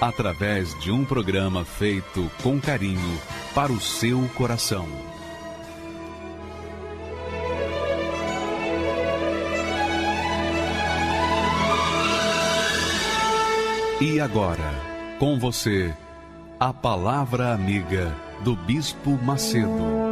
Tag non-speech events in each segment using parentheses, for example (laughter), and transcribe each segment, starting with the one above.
através de um programa feito com carinho para o seu coração. E agora, com você, a Palavra Amiga do Bispo Macedo.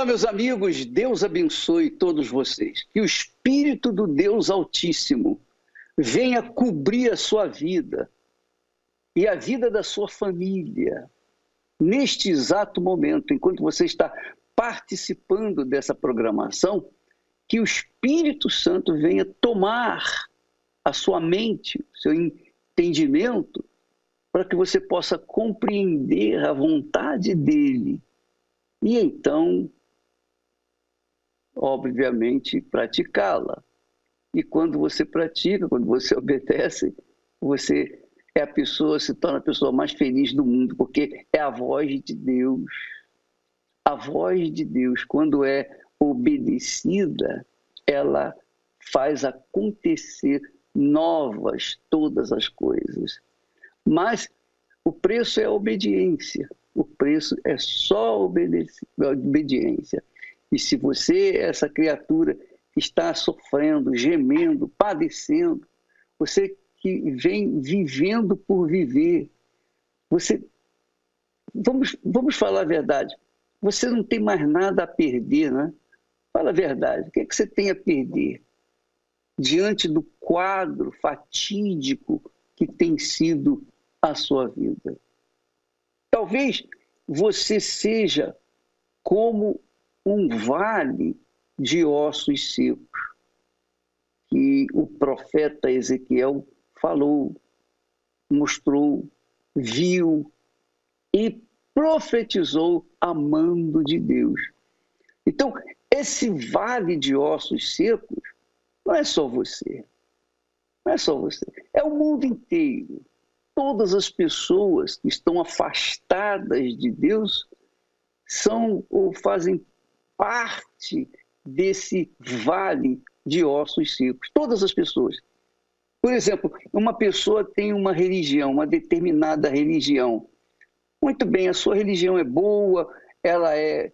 Olá, meus amigos, Deus abençoe todos vocês. Que o Espírito do Deus Altíssimo venha cobrir a sua vida e a vida da sua família neste exato momento, enquanto você está participando dessa programação, que o Espírito Santo venha tomar a sua mente, o seu entendimento, para que você possa compreender a vontade dele. E então, obviamente, praticá-la. E quando você pratica, quando você (laughs) obedece, você é a pessoa, se torna a pessoa mais feliz do mundo, porque é a voz de Deus. A voz de Deus, quando é obedecida, ela faz acontecer novas todas as coisas. Mas o preço é a obediência. O preço é só obediência. E se você, essa criatura, está sofrendo, gemendo, padecendo, você que vem vivendo por viver. Você vamos vamos falar a verdade. Você não tem mais nada a perder, né? Fala a verdade. O que, é que você tem a perder diante do quadro fatídico que tem sido a sua vida? Talvez você seja como um vale de ossos secos que o profeta Ezequiel falou, mostrou, viu e profetizou amando de Deus. Então, esse vale de ossos secos não é só você. Não é só você. É o mundo inteiro. Todas as pessoas que estão afastadas de Deus são ou fazem parte desse vale de ossos secos. Todas as pessoas. Por exemplo, uma pessoa tem uma religião, uma determinada religião. Muito bem, a sua religião é boa, ela é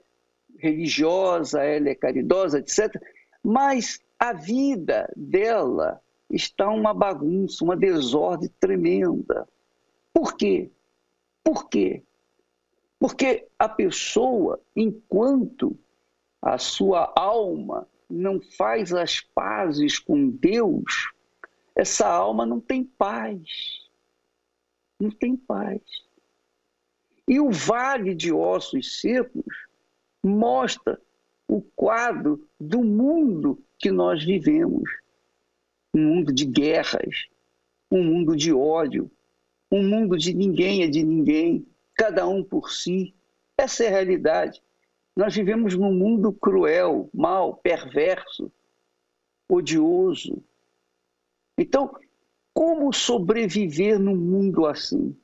religiosa, ela é caridosa, etc. Mas a vida dela está uma bagunça, uma desordem tremenda. Por quê? Por quê? Porque a pessoa, enquanto a sua alma não faz as pazes com Deus, essa alma não tem paz. Não tem paz. E o vale de ossos secos mostra o quadro do mundo que nós vivemos. Um mundo de guerras, um mundo de ódio, um mundo de ninguém é de ninguém, cada um por si. Essa é a realidade. Nós vivemos num mundo cruel, mau, perverso, odioso, então, como sobreviver num mundo assim?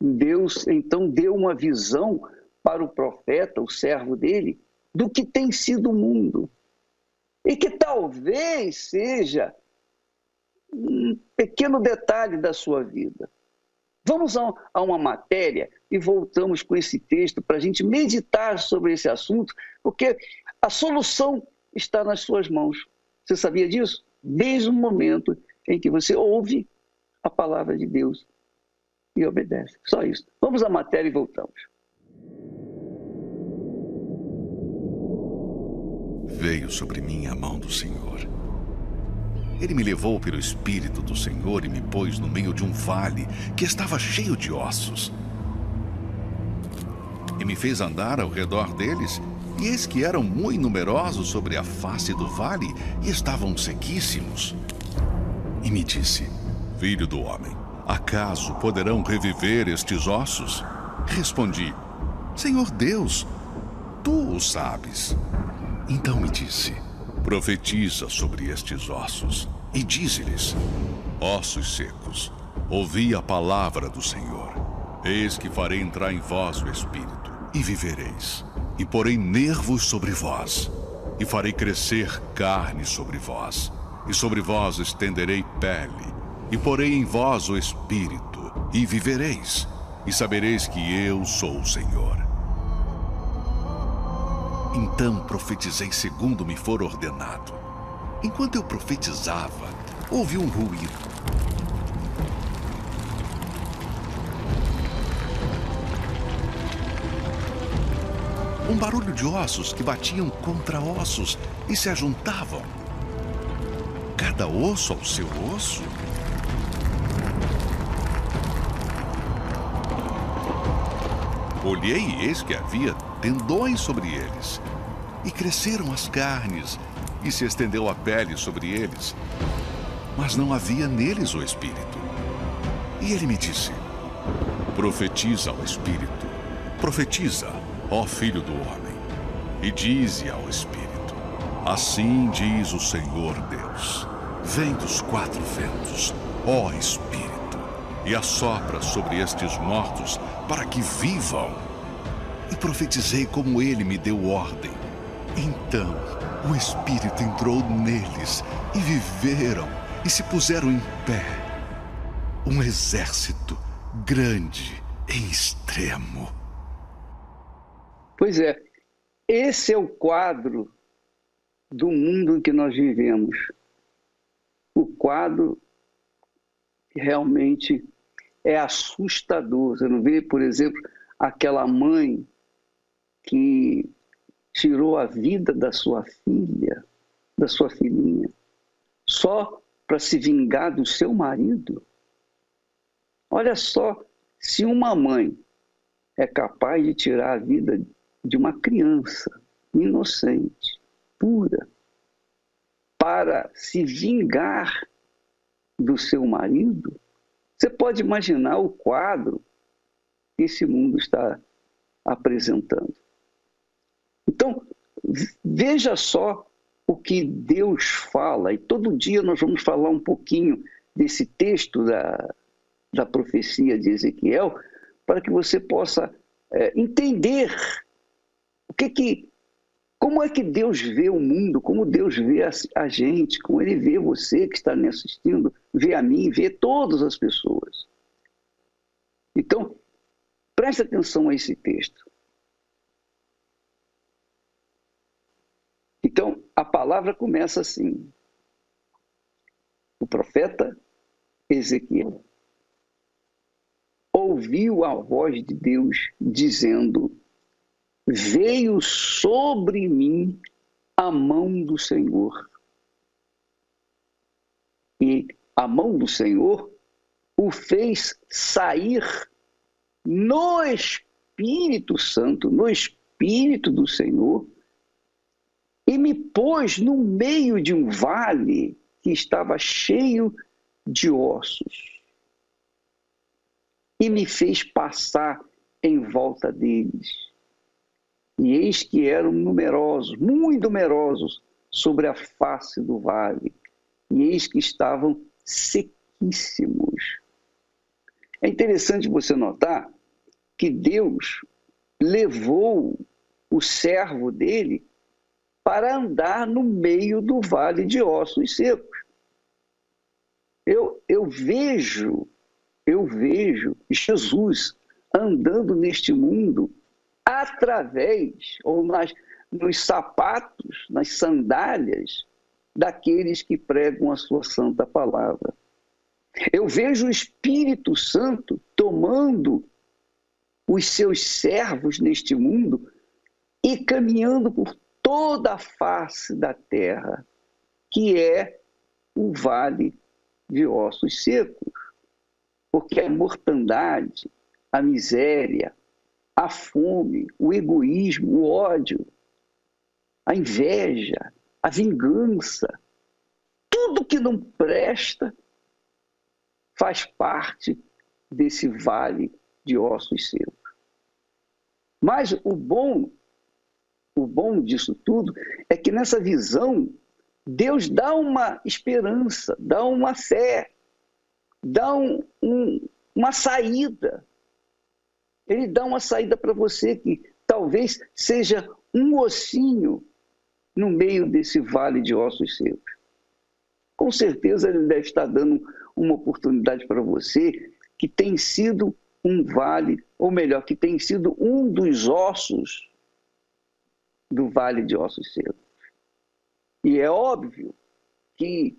Deus então deu uma visão para o profeta, o servo dele, do que tem sido o mundo. E que talvez seja um pequeno detalhe da sua vida. Vamos a uma matéria e voltamos com esse texto para a gente meditar sobre esse assunto, porque a solução está nas suas mãos. Você sabia disso? desde o momento em que você ouve a palavra de Deus e obedece. Só isso. Vamos à matéria e voltamos. Veio sobre mim a mão do Senhor. Ele me levou pelo Espírito do Senhor e me pôs no meio de um vale que estava cheio de ossos. E me fez andar ao redor deles e eis que eram muito numerosos sobre a face do vale e estavam sequíssimos. E me disse: Filho do homem, acaso poderão reviver estes ossos? Respondi: Senhor Deus, tu o sabes. Então me disse: Profetiza sobre estes ossos e dize-lhes: Ossos secos, ouvi a palavra do Senhor. Eis que farei entrar em vós o Espírito e vivereis, e porei nervos sobre vós, e farei crescer carne sobre vós, e sobre vós estenderei pele, e porei em vós o espírito, e vivereis, e sabereis que eu sou o Senhor. Então profetizei segundo me for ordenado. Enquanto eu profetizava, houve um ruído. Um barulho de ossos que batiam contra ossos e se ajuntavam. Cada osso ao seu osso. Olhei e eis que havia tendões sobre eles. E cresceram as carnes, e se estendeu a pele sobre eles. Mas não havia neles o espírito. E ele me disse: Profetiza ao espírito, profetiza, ó filho do homem, e dize ao espírito: Assim diz o Senhor Deus: Vem dos quatro ventos, ó espírito, e assopra sobre estes mortos para que vivam e profetizei como ele me deu ordem. Então o Espírito entrou neles e viveram e se puseram em pé. Um exército grande em extremo. Pois é, esse é o quadro do mundo em que nós vivemos. O quadro que realmente é assustador. Você não vê, por exemplo, aquela mãe que tirou a vida da sua filha, da sua filhinha, só para se vingar do seu marido? Olha só, se uma mãe é capaz de tirar a vida de uma criança inocente, pura, para se vingar do seu marido, você pode imaginar o quadro que esse mundo está apresentando. Então, veja só o que Deus fala, e todo dia nós vamos falar um pouquinho desse texto da, da profecia de Ezequiel, para que você possa é, entender o que que, como é que Deus vê o mundo, como Deus vê a, a gente, como Ele vê você que está me assistindo, vê a mim, vê todas as pessoas. Então, preste atenção a esse texto. Então, a palavra começa assim. O profeta Ezequiel ouviu a voz de Deus dizendo: Veio sobre mim a mão do Senhor. E a mão do Senhor o fez sair no Espírito Santo, no Espírito do Senhor, e me pôs no meio de um vale que estava cheio de ossos. E me fez passar em volta deles. E eis que eram numerosos, muito numerosos, sobre a face do vale. E eis que estavam sequíssimos. É interessante você notar que Deus levou o servo dele para andar no meio do vale de ossos secos. Eu, eu vejo, eu vejo Jesus andando neste mundo através, ou nas, nos sapatos, nas sandálias daqueles que pregam a sua santa palavra. Eu vejo o Espírito Santo tomando os seus servos neste mundo e caminhando por toda a face da terra, que é o vale de ossos secos. Porque a mortandade, a miséria, a fome, o egoísmo, o ódio, a inveja, a vingança, tudo que não presta faz parte desse vale de ossos secos. Mas o bom o bom disso tudo é que nessa visão, Deus dá uma esperança, dá uma fé, dá um, um, uma saída. Ele dá uma saída para você que talvez seja um ossinho no meio desse vale de ossos secos. Com certeza ele deve estar dando uma oportunidade para você que tem sido um vale, ou melhor, que tem sido um dos ossos do vale de ossos secos. E é óbvio que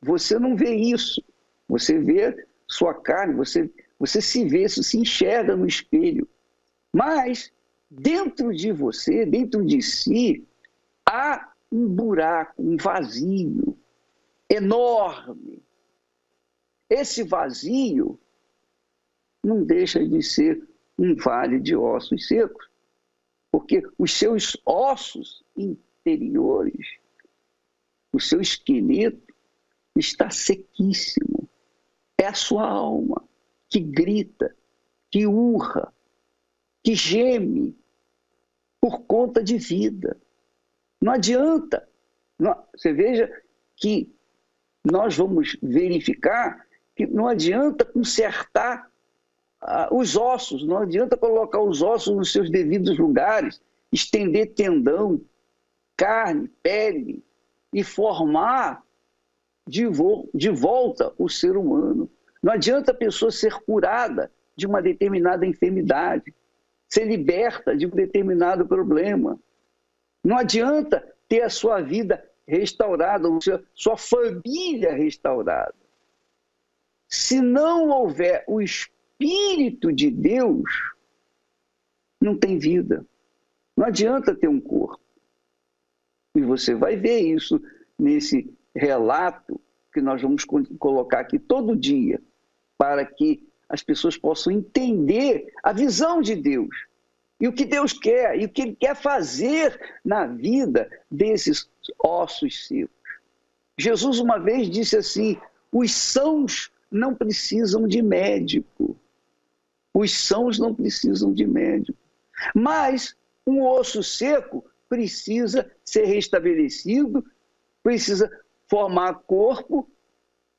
você não vê isso. Você vê sua carne, você, você se vê, você se enxerga no espelho. Mas dentro de você, dentro de si, há um buraco, um vazio enorme. Esse vazio não deixa de ser um vale de ossos secos, porque os seus ossos interiores, o seu esqueleto está sequíssimo. É a sua alma que grita, que urra, que geme por conta de vida. Não adianta. Você veja que nós vamos verificar que não adianta consertar ah, os ossos, não adianta colocar os ossos nos seus devidos lugares, estender tendão, carne, pele e formar de, vo de volta o ser humano. Não adianta a pessoa ser curada de uma determinada enfermidade, ser liberta de um determinado problema. Não adianta ter a sua vida restaurada, ou seja, sua família restaurada. Se não houver o Espírito de Deus, não tem vida. Não adianta ter um corpo. E você vai ver isso nesse relato que nós vamos colocar aqui todo dia, para que as pessoas possam entender a visão de Deus e o que Deus quer e o que Ele quer fazer na vida desses ossos secos. Jesus uma vez disse assim: os sãos não precisam de médico, os sãos não precisam de médico. Mas um osso seco precisa ser restabelecido, precisa formar corpo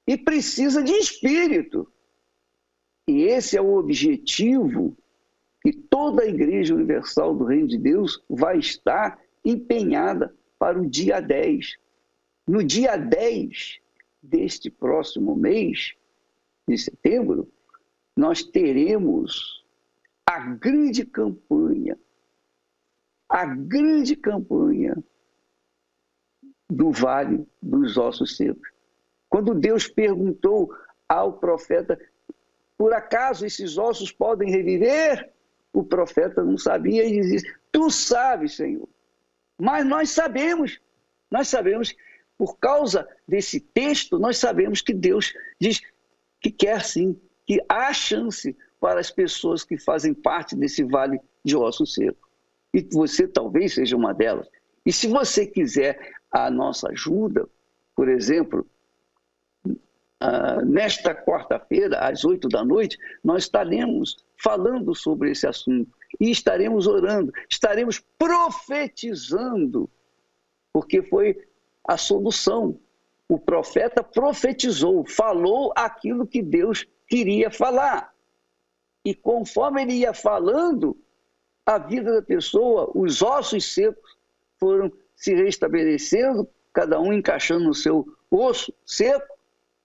e precisa de espírito. E esse é o objetivo que toda a Igreja Universal do Reino de Deus vai estar empenhada para o dia 10. No dia 10 deste próximo mês, de setembro, nós teremos a grande campanha, a grande campanha do Vale dos Ossos Secos. Quando Deus perguntou ao profeta, por acaso esses ossos podem reviver? O profeta não sabia e dizia, tu sabes, Senhor. Mas nós sabemos, nós sabemos, por causa desse texto, nós sabemos que Deus diz que quer sim que há chance para as pessoas que fazem parte desse vale de osso seco. E você talvez seja uma delas. E se você quiser a nossa ajuda, por exemplo, uh, nesta quarta-feira, às oito da noite, nós estaremos falando sobre esse assunto e estaremos orando, estaremos profetizando, porque foi a solução. O profeta profetizou, falou aquilo que Deus queria falar. E conforme ele ia falando, a vida da pessoa, os ossos secos foram se restabelecendo, cada um encaixando no seu osso seco,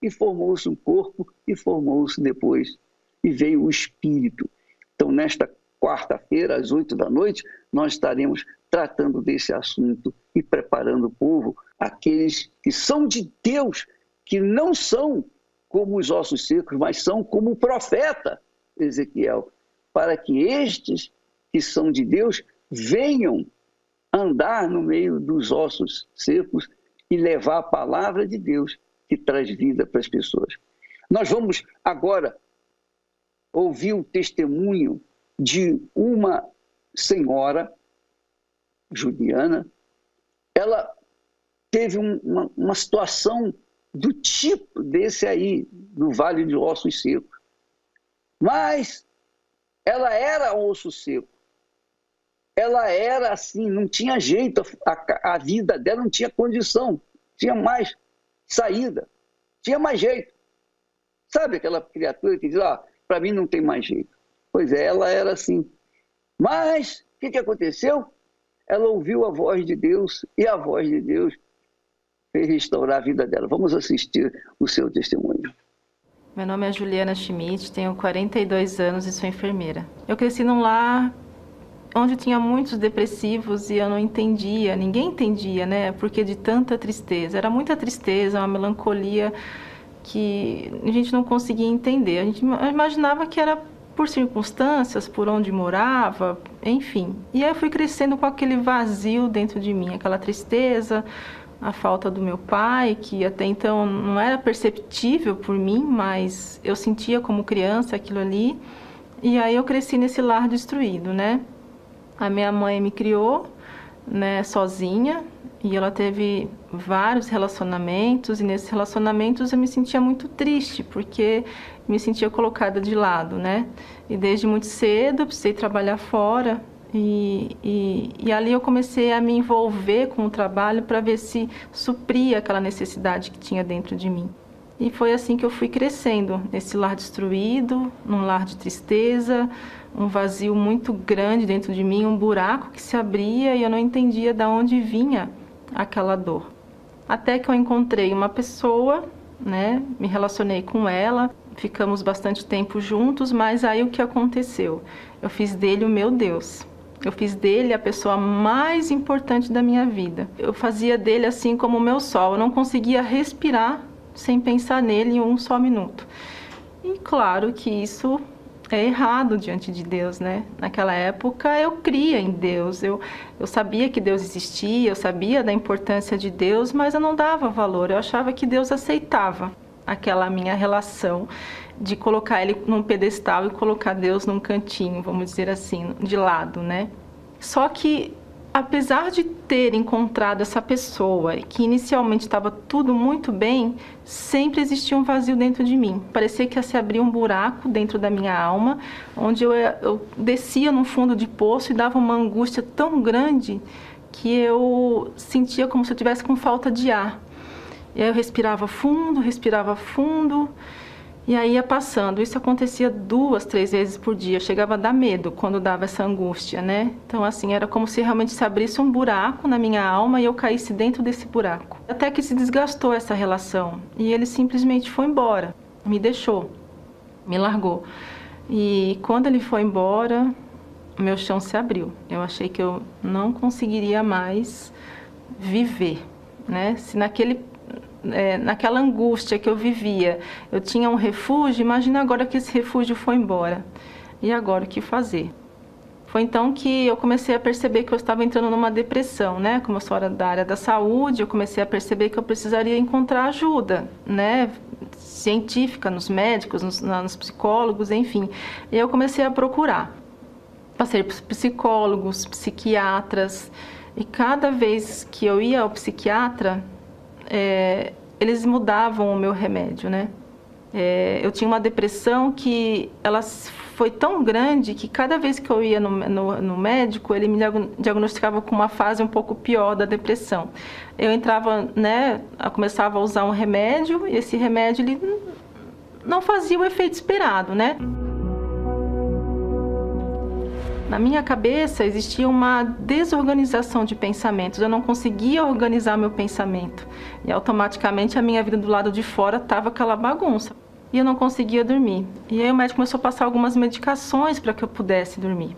e formou-se um corpo, e formou-se depois, e veio o espírito. Então, nesta quarta-feira, às oito da noite, nós estaremos tratando desse assunto e preparando o povo, aqueles que são de Deus, que não são como os ossos secos, mas são como o profeta Ezequiel, para que estes que são de Deus venham andar no meio dos ossos secos e levar a palavra de Deus que traz vida para as pessoas. Nós vamos agora ouvir o testemunho de uma senhora juliana. Ela teve uma, uma situação do tipo desse aí, do Vale de Ossos Secos. Mas ela era osso seco. Ela era assim, não tinha jeito, a, a vida dela não tinha condição, tinha mais saída, tinha mais jeito. Sabe aquela criatura que diz, ah, para mim não tem mais jeito. Pois é, ela era assim. Mas que, que aconteceu? Ela ouviu a voz de Deus e a voz de Deus fez restaurar a vida dela. Vamos assistir o seu testemunho. Meu nome é Juliana Schmidt, tenho 42 anos e sou enfermeira. Eu cresci num lar onde tinha muitos depressivos e eu não entendia, ninguém entendia, né? Porque de tanta tristeza, era muita tristeza, uma melancolia que a gente não conseguia entender. A gente imaginava que era por circunstâncias, por onde morava, enfim. E aí eu fui crescendo com aquele vazio dentro de mim, aquela tristeza, a falta do meu pai, que até então não era perceptível por mim, mas eu sentia como criança aquilo ali. E aí eu cresci nesse lar destruído, né? A minha mãe me criou, né, sozinha, e ela teve vários relacionamentos e nesses relacionamentos eu me sentia muito triste porque me sentia colocada de lado, né? E desde muito cedo eu precisei trabalhar fora e, e, e, ali eu comecei a me envolver com o trabalho para ver se supria aquela necessidade que tinha dentro de mim. E foi assim que eu fui crescendo, nesse lar destruído, num lar de tristeza, um vazio muito grande dentro de mim, um buraco que se abria e eu não entendia de onde vinha aquela dor. Até que eu encontrei uma pessoa, né, me relacionei com ela, ficamos bastante tempo juntos, mas aí o que aconteceu? Eu fiz dele o meu Deus. Eu fiz dele a pessoa mais importante da minha vida. Eu fazia dele assim como o meu sol. Eu não conseguia respirar sem pensar nele um só minuto. E claro que isso é errado diante de Deus, né? Naquela época eu cria em Deus, eu, eu sabia que Deus existia, eu sabia da importância de Deus, mas eu não dava valor, eu achava que Deus aceitava aquela minha relação de colocar ele num pedestal e colocar Deus num cantinho, vamos dizer assim, de lado, né? Só que apesar de ter encontrado essa pessoa que inicialmente estava tudo muito bem, sempre existia um vazio dentro de mim. Parecia que ia se abrir um buraco dentro da minha alma, onde eu, eu descia no fundo de poço e dava uma angústia tão grande que eu sentia como se eu tivesse com falta de ar. E aí eu respirava fundo, respirava fundo e aí ia passando. Isso acontecia duas, três vezes por dia. Chegava a dar medo quando dava essa angústia, né? Então, assim, era como se realmente se abrisse um buraco na minha alma e eu caísse dentro desse buraco. Até que se desgastou essa relação. E ele simplesmente foi embora. Me deixou. Me largou. E quando ele foi embora, meu chão se abriu. Eu achei que eu não conseguiria mais viver, né? Se naquele é, naquela angústia que eu vivia, eu tinha um refúgio, imagina agora que esse refúgio foi embora. E agora o que fazer? Foi então que eu comecei a perceber que eu estava entrando numa depressão, né? Como eu sou da área da saúde, eu comecei a perceber que eu precisaria encontrar ajuda, né? Científica, nos médicos, nos, nos psicólogos, enfim. E eu comecei a procurar. Passei por psicólogos, psiquiatras, e cada vez que eu ia ao psiquiatra, é, eles mudavam o meu remédio, né? É, eu tinha uma depressão que ela foi tão grande que cada vez que eu ia no, no, no, médico, ele me diagnosticava com uma fase um pouco pior da depressão. Eu entrava, né, eu começava a usar um remédio e esse remédio ele não fazia o efeito esperado, né? Na minha cabeça existia uma desorganização de pensamentos, eu não conseguia organizar meu pensamento. E automaticamente a minha vida do lado de fora estava aquela bagunça. E eu não conseguia dormir. E aí o médico começou a passar algumas medicações para que eu pudesse dormir.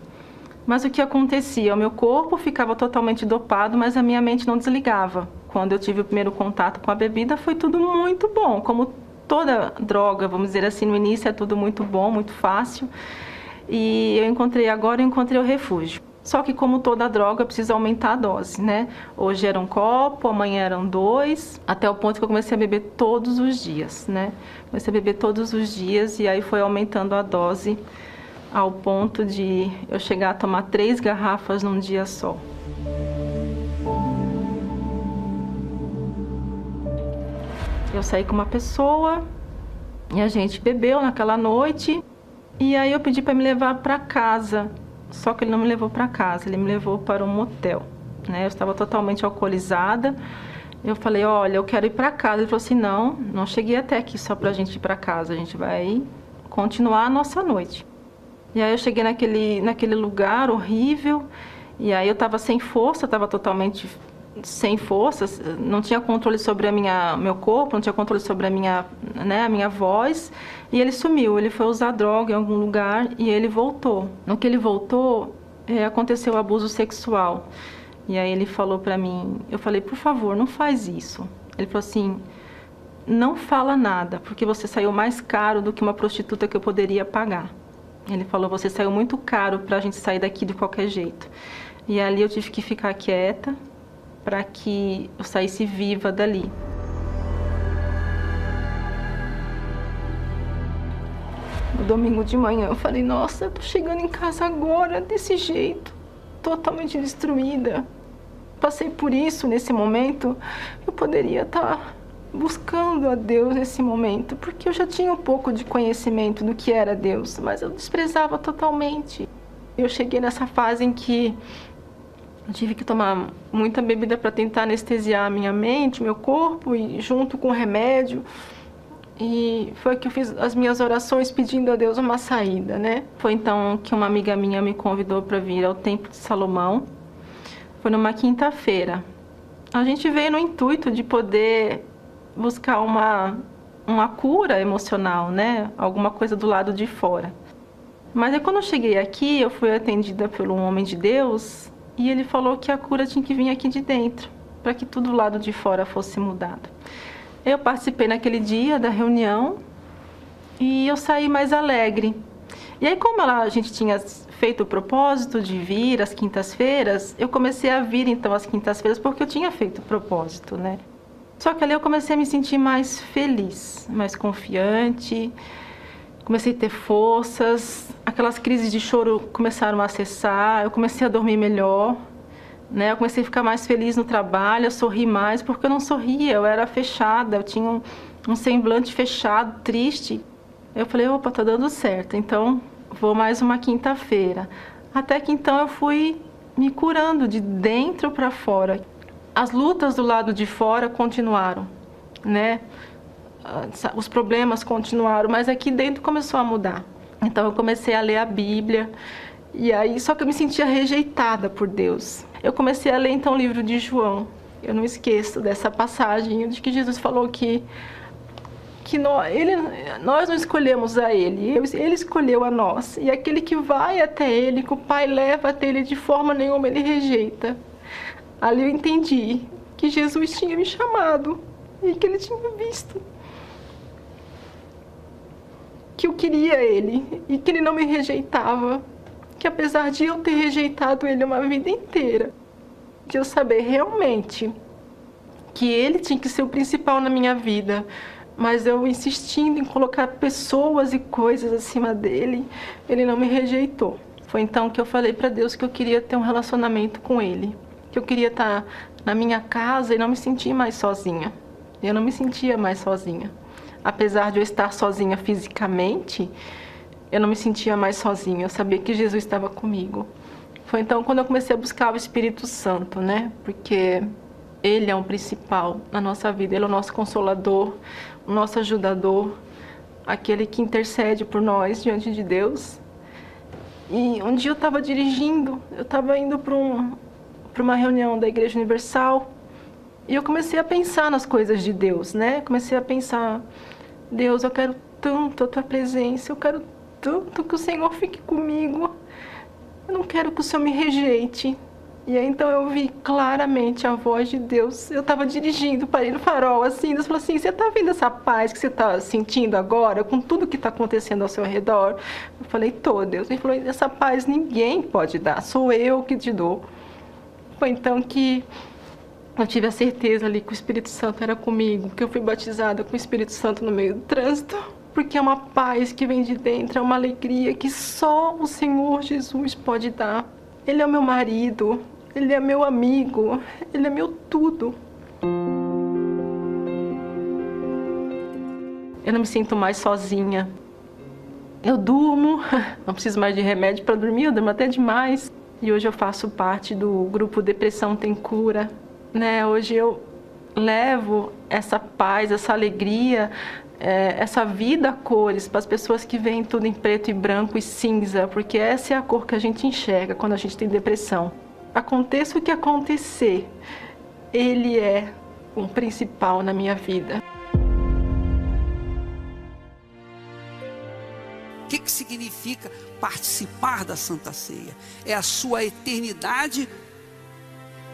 Mas o que acontecia? O meu corpo ficava totalmente dopado, mas a minha mente não desligava. Quando eu tive o primeiro contato com a bebida, foi tudo muito bom. Como toda droga, vamos dizer assim, no início é tudo muito bom, muito fácil. E eu encontrei agora, eu encontrei o refúgio. Só que como toda droga, precisa aumentar a dose, né? Hoje era um copo, amanhã eram dois, até o ponto que eu comecei a beber todos os dias, né? Comecei a beber todos os dias e aí foi aumentando a dose ao ponto de eu chegar a tomar três garrafas num dia só. Eu saí com uma pessoa e a gente bebeu naquela noite e aí eu pedi para me levar para casa, só que ele não me levou para casa, ele me levou para um motel. Né? Eu estava totalmente alcoolizada. Eu falei, olha, eu quero ir para casa. Ele falou assim, não, não cheguei até aqui só para a gente ir para casa, a gente vai continuar a nossa noite. E aí eu cheguei naquele, naquele lugar horrível E aí eu estava sem força, estava totalmente sem forças, não tinha controle sobre a minha meu corpo, não tinha controle sobre a minha, né, a minha voz, e ele sumiu, ele foi usar droga em algum lugar e ele voltou. No que ele voltou, é, aconteceu abuso sexual. E aí ele falou para mim, eu falei, por favor, não faz isso. Ele falou assim, não fala nada, porque você saiu mais caro do que uma prostituta que eu poderia pagar. Ele falou, você saiu muito caro para a gente sair daqui de qualquer jeito. E ali eu tive que ficar quieta para que eu saísse viva dali. No domingo de manhã eu falei, nossa, eu tô chegando em casa agora desse jeito, totalmente destruída. Passei por isso nesse momento, eu poderia estar tá buscando a Deus nesse momento, porque eu já tinha um pouco de conhecimento do que era Deus, mas eu desprezava totalmente. Eu cheguei nessa fase em que eu tive que tomar muita bebida para tentar anestesiar a minha mente, meu corpo, e junto com o remédio. E foi que eu fiz as minhas orações pedindo a Deus uma saída, né? Foi então que uma amiga minha me convidou para vir ao Templo de Salomão. Foi numa quinta-feira. A gente veio no intuito de poder buscar uma, uma cura emocional, né? Alguma coisa do lado de fora. Mas aí quando eu cheguei aqui, eu fui atendida por um homem de Deus e ele falou que a cura tinha que vir aqui de dentro, para que tudo lado de fora fosse mudado. Eu participei naquele dia da reunião e eu saí mais alegre. E aí, como a gente tinha feito o propósito de vir às quintas-feiras, eu comecei a vir então às quintas-feiras porque eu tinha feito o propósito, né? Só que ali eu comecei a me sentir mais feliz, mais confiante, comecei a ter forças, aquelas crises de choro começaram a cessar, eu comecei a dormir melhor, né? Eu comecei a ficar mais feliz no trabalho, a sorrir mais, porque eu não sorria, eu era fechada, eu tinha um, um semblante fechado, triste. Eu falei, opa, tá dando certo, então vou mais uma quinta-feira. Até que então eu fui me curando de dentro para fora. As lutas do lado de fora continuaram, né? Os problemas continuaram, mas aqui dentro começou a mudar. Então eu comecei a ler a Bíblia e aí só que eu me sentia rejeitada por Deus. Eu comecei a ler então o livro de João. Eu não esqueço dessa passagem de que Jesus falou que que nós, ele, nós não escolhemos a ele, ele escolheu a nós. E aquele que vai até ele, que o Pai leva até ele de forma nenhuma, ele rejeita. Ali eu entendi que Jesus tinha me chamado e que ele tinha visto que eu queria ele e que ele não me rejeitava. Que apesar de eu ter rejeitado ele uma vida inteira, de eu saber realmente que ele tinha que ser o principal na minha vida, mas eu insistindo em colocar pessoas e coisas acima dele, ele não me rejeitou. Foi então que eu falei para Deus que eu queria ter um relacionamento com ele, que eu queria estar na minha casa e não me sentir mais sozinha. Eu não me sentia mais sozinha apesar de eu estar sozinha fisicamente, eu não me sentia mais sozinha. Eu sabia que Jesus estava comigo. Foi então quando eu comecei a buscar o Espírito Santo, né? Porque ele é o principal na nossa vida, ele é o nosso consolador, o nosso ajudador, aquele que intercede por nós diante de Deus. E um dia eu estava dirigindo, eu estava indo para um, uma reunião da Igreja Universal e eu comecei a pensar nas coisas de Deus, né? Comecei a pensar Deus, eu quero tanto a tua presença, eu quero tanto que o Senhor fique comigo. Eu não quero que o Senhor me rejeite. E aí então eu vi claramente a voz de Deus. Eu estava dirigindo, parei no farol assim, Deus falou assim: "Você está vendo essa paz que você está sentindo agora com tudo que está acontecendo ao seu redor?" Eu falei: "Tô, Deus". Ele falou: "Essa paz ninguém pode dar, sou eu que te dou". Foi então que eu tive a certeza ali que o Espírito Santo era comigo, que eu fui batizada com o Espírito Santo no meio do trânsito, porque é uma paz que vem de dentro, é uma alegria que só o Senhor Jesus pode dar. Ele é meu marido, ele é meu amigo, ele é meu tudo. Eu não me sinto mais sozinha. Eu durmo, (laughs) não preciso mais de remédio para dormir, eu durmo até demais. E hoje eu faço parte do grupo Depressão Tem Cura, né? Hoje eu levo essa paz, essa alegria, é, essa vida a cores para as pessoas que veem tudo em preto e branco e cinza, porque essa é a cor que a gente enxerga quando a gente tem depressão. aconteça o que acontecer, Ele é o principal na minha vida. O que, que significa participar da Santa Ceia? É a sua eternidade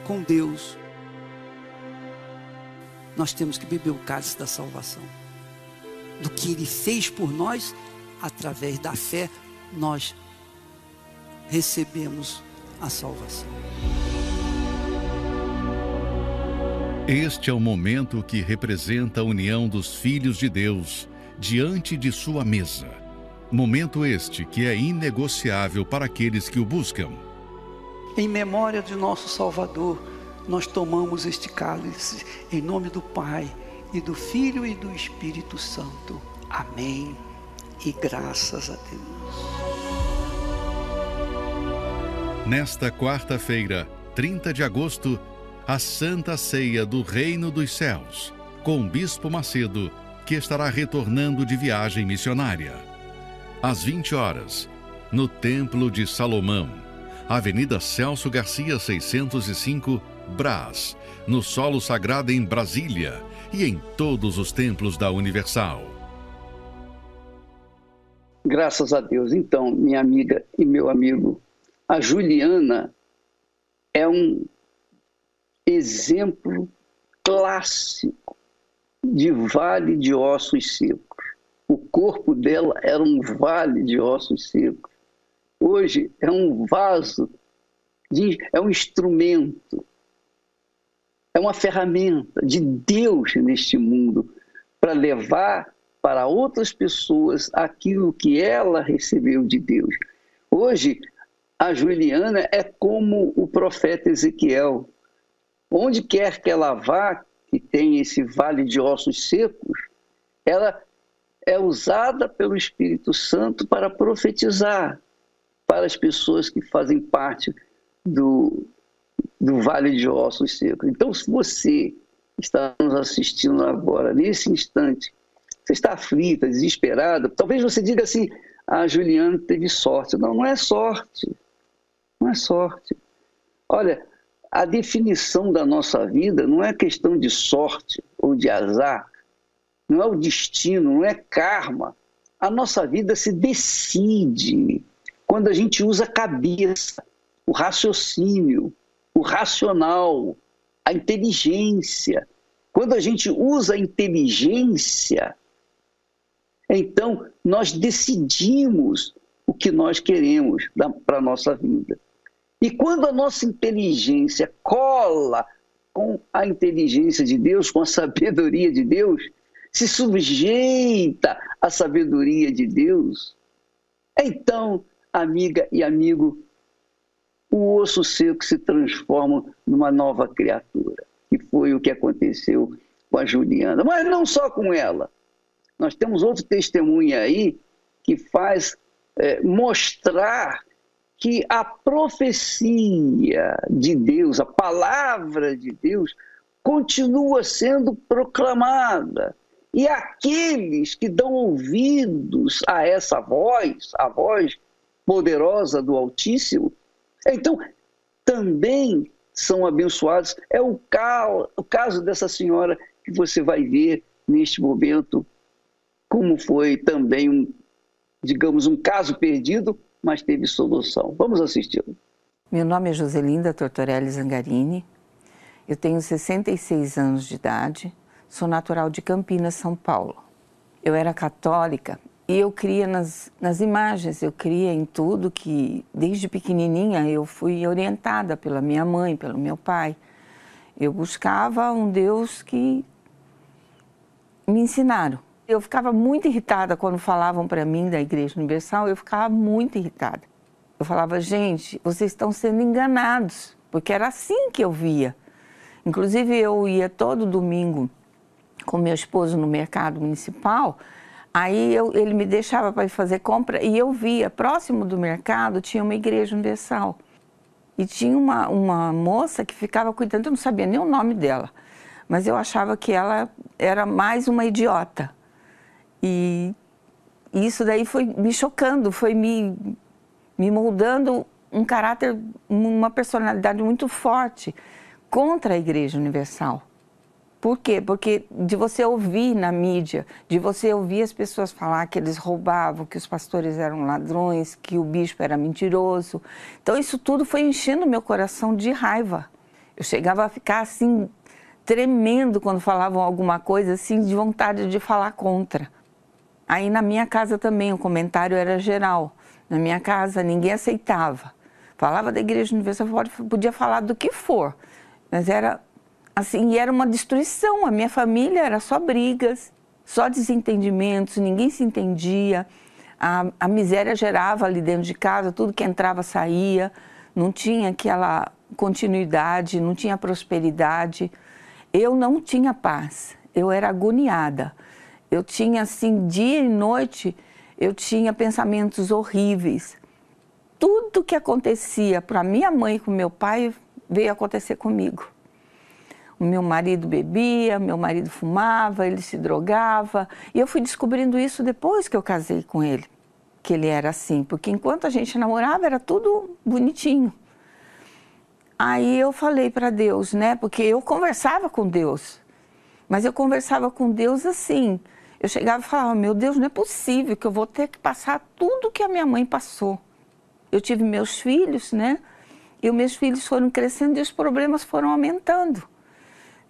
com Deus. Nós temos que beber o cálice da salvação. Do que Ele fez por nós, através da fé, nós recebemos a salvação. Este é o momento que representa a união dos filhos de Deus diante de sua mesa. Momento este que é inegociável para aqueles que o buscam. Em memória de nosso Salvador, nós tomamos este cálice em nome do Pai e do Filho e do Espírito Santo. Amém. E graças a Deus. Nesta quarta-feira, 30 de agosto, a Santa Ceia do Reino dos Céus, com o Bispo Macedo, que estará retornando de viagem missionária. Às 20 horas, no Templo de Salomão, Avenida Celso Garcia 605, Brás, no Solo Sagrado em Brasília e em todos os templos da Universal. Graças a Deus. Então, minha amiga e meu amigo, a Juliana é um exemplo clássico de vale de ossos secos. O corpo dela era um vale de ossos secos. Hoje é um vaso, de, é um instrumento, é uma ferramenta de Deus neste mundo para levar para outras pessoas aquilo que ela recebeu de Deus. Hoje, a Juliana é como o profeta Ezequiel. Onde quer que ela vá, que tem esse vale de ossos secos, ela é usada pelo Espírito Santo para profetizar para as pessoas que fazem parte do, do vale de ossos secos. Então, se você está nos assistindo agora, nesse instante, você está aflita, desesperada, talvez você diga assim: a ah, Juliana teve sorte. Não, não é sorte. Não é sorte. Olha, a definição da nossa vida não é questão de sorte ou de azar, não é o destino, não é karma. A nossa vida se decide quando a gente usa a cabeça, o raciocínio, o racional, a inteligência. Quando a gente usa a inteligência, então nós decidimos o que nós queremos para a nossa vida. E quando a nossa inteligência cola com a inteligência de Deus, com a sabedoria de Deus, se sujeita à sabedoria de Deus, então, amiga e amigo, o osso seco se transforma numa nova criatura. E foi o que aconteceu com a Juliana. Mas não só com ela. Nós temos outro testemunho aí que faz é, mostrar que a profecia de Deus, a palavra de Deus, continua sendo proclamada. E aqueles que dão ouvidos a essa voz, a voz poderosa do Altíssimo, então também são abençoados. É o, o caso dessa senhora que você vai ver neste momento, como foi também um, digamos, um caso perdido, mas teve solução. Vamos assisti-lo. Meu nome é Joselinda Tortorelli Zangarini, eu tenho 66 anos de idade, sou natural de Campinas, São Paulo. Eu era católica e eu cria nas, nas imagens, eu cria em tudo que, desde pequenininha, eu fui orientada pela minha mãe, pelo meu pai. Eu buscava um Deus que me ensinaram. Eu ficava muito irritada quando falavam para mim da Igreja Universal, eu ficava muito irritada. Eu falava, gente, vocês estão sendo enganados, porque era assim que eu via. Inclusive, eu ia todo domingo com meu esposo no mercado municipal, aí eu, ele me deixava para fazer compra e eu via, próximo do mercado tinha uma Igreja Universal. E tinha uma, uma moça que ficava cuidando, eu não sabia nem o nome dela, mas eu achava que ela era mais uma idiota e isso daí foi me chocando, foi me, me moldando um caráter, uma personalidade muito forte contra a Igreja Universal. Por quê? Porque de você ouvir na mídia, de você ouvir as pessoas falar que eles roubavam, que os pastores eram ladrões, que o bispo era mentiroso. Então isso tudo foi enchendo meu coração de raiva. Eu chegava a ficar assim tremendo quando falavam alguma coisa assim de vontade de falar contra. Aí na minha casa também o comentário era geral. Na minha casa ninguém aceitava. Falava da Igreja Universal, podia falar do que for, mas era assim, era uma destruição. A minha família era só brigas, só desentendimentos, ninguém se entendia. A, a miséria gerava ali dentro de casa, tudo que entrava saía, não tinha aquela continuidade, não tinha prosperidade. Eu não tinha paz, eu era agoniada. Eu tinha assim, dia e noite, eu tinha pensamentos horríveis. Tudo que acontecia para minha mãe e com meu pai veio acontecer comigo. Meu marido bebia, meu marido fumava, ele se drogava. E eu fui descobrindo isso depois que eu casei com ele, que ele era assim, porque enquanto a gente namorava era tudo bonitinho. Aí eu falei para Deus, né? Porque eu conversava com Deus, mas eu conversava com Deus assim. Eu chegava e falava: Meu Deus, não é possível que eu vou ter que passar tudo que a minha mãe passou. Eu tive meus filhos, né? E os meus filhos foram crescendo e os problemas foram aumentando.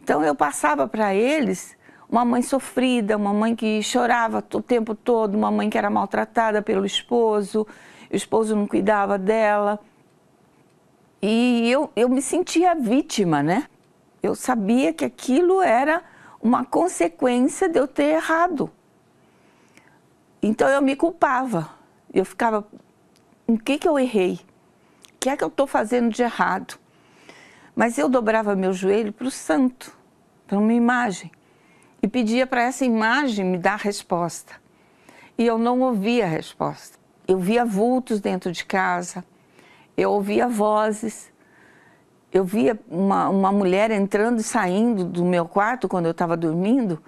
Então eu passava para eles uma mãe sofrida, uma mãe que chorava o tempo todo, uma mãe que era maltratada pelo esposo, o esposo não cuidava dela. E eu, eu me sentia vítima, né? Eu sabia que aquilo era uma consequência de eu ter errado. Então eu me culpava. Eu ficava, o que, que eu errei? O que é que eu estou fazendo de errado? Mas eu dobrava meu joelho para o santo, para uma imagem, e pedia para essa imagem me dar resposta. E eu não ouvia a resposta. Eu via vultos dentro de casa, eu ouvia vozes, eu via uma, uma mulher entrando e saindo do meu quarto quando eu estava dormindo,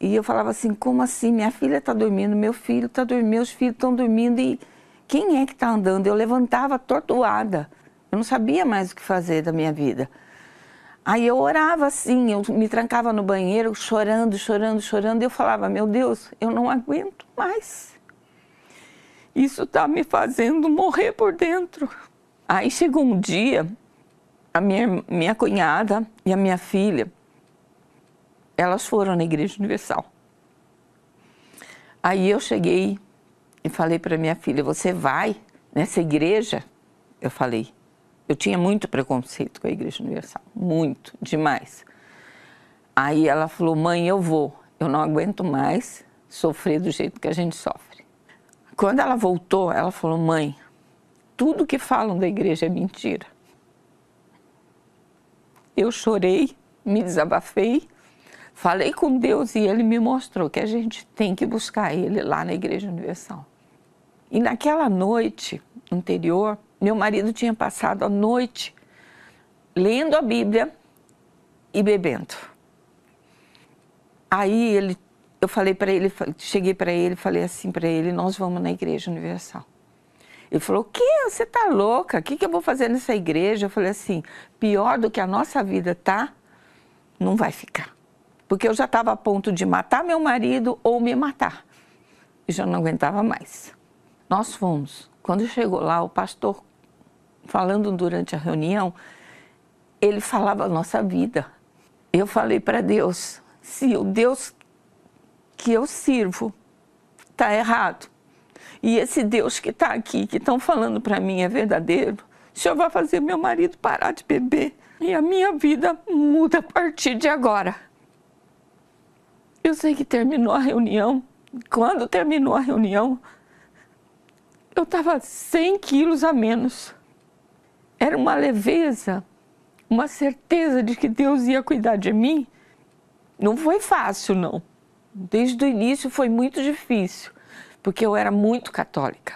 e eu falava assim: como assim? Minha filha está dormindo, meu filho está dormindo, meus filhos estão dormindo, e quem é que está andando? Eu levantava tortuada, eu não sabia mais o que fazer da minha vida. Aí eu orava assim, eu me trancava no banheiro, chorando, chorando, chorando, e eu falava: Meu Deus, eu não aguento mais. Isso está me fazendo morrer por dentro. Aí chegou um dia, a minha, minha cunhada e a minha filha, elas foram na Igreja Universal. Aí eu cheguei e falei para minha filha: Você vai nessa igreja? Eu falei. Eu tinha muito preconceito com a Igreja Universal, muito, demais. Aí ela falou: Mãe, eu vou, eu não aguento mais sofrer do jeito que a gente sofre. Quando ela voltou, ela falou: Mãe, tudo que falam da igreja é mentira. Eu chorei, me desabafei, falei com Deus e Ele me mostrou que a gente tem que buscar Ele lá na Igreja Universal. E naquela noite anterior, meu marido tinha passado a noite lendo a Bíblia e bebendo. Aí ele, eu falei para ele, cheguei para ele, falei assim para ele: nós vamos na Igreja Universal. Ele falou: O que? Você tá louca? O que, que eu vou fazer nessa igreja? Eu falei assim: pior do que a nossa vida tá, não vai ficar. Porque eu já estava a ponto de matar meu marido ou me matar. E já não aguentava mais. Nós fomos. Quando chegou lá, o pastor, falando durante a reunião, ele falava a nossa vida. Eu falei para Deus: se o Deus que eu sirvo está errado, e esse Deus que está aqui, que estão falando para mim, é verdadeiro, o Senhor vai fazer meu marido parar de beber e a minha vida muda a partir de agora. Eu sei que terminou a reunião. Quando terminou a reunião, eu estava 100 quilos a menos. Era uma leveza, uma certeza de que Deus ia cuidar de mim. Não foi fácil, não. Desde o início foi muito difícil porque eu era muito católica.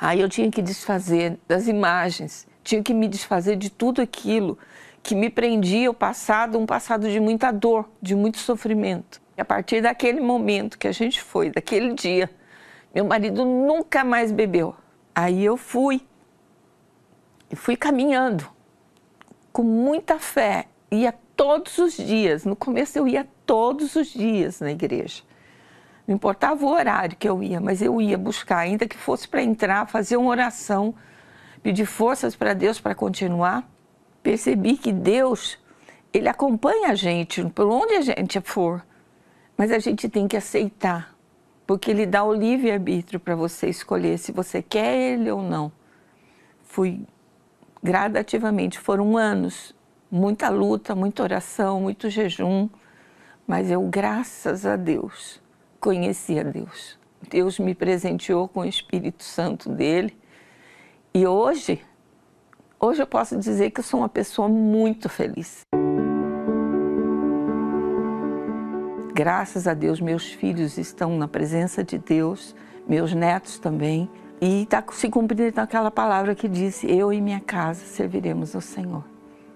Aí eu tinha que desfazer das imagens, tinha que me desfazer de tudo aquilo que me prendia o passado, um passado de muita dor, de muito sofrimento. E a partir daquele momento que a gente foi, daquele dia, meu marido nunca mais bebeu. Aí eu fui E fui caminhando com muita fé, ia todos os dias. No começo eu ia todos os dias na igreja. Não importava o horário que eu ia, mas eu ia buscar, ainda que fosse para entrar, fazer uma oração, pedir forças para Deus para continuar. Percebi que Deus, Ele acompanha a gente por onde a gente for, mas a gente tem que aceitar, porque Ele dá o livre-arbítrio para você escolher se você quer Ele ou não. Fui gradativamente, foram anos, muita luta, muita oração, muito jejum, mas eu, graças a Deus, conheci a Deus. Deus me presenteou com o Espírito Santo dele. E hoje, hoje eu posso dizer que eu sou uma pessoa muito feliz. Graças a Deus, meus filhos estão na presença de Deus, meus netos também. E está se cumprindo aquela palavra que disse: Eu e minha casa serviremos ao Senhor,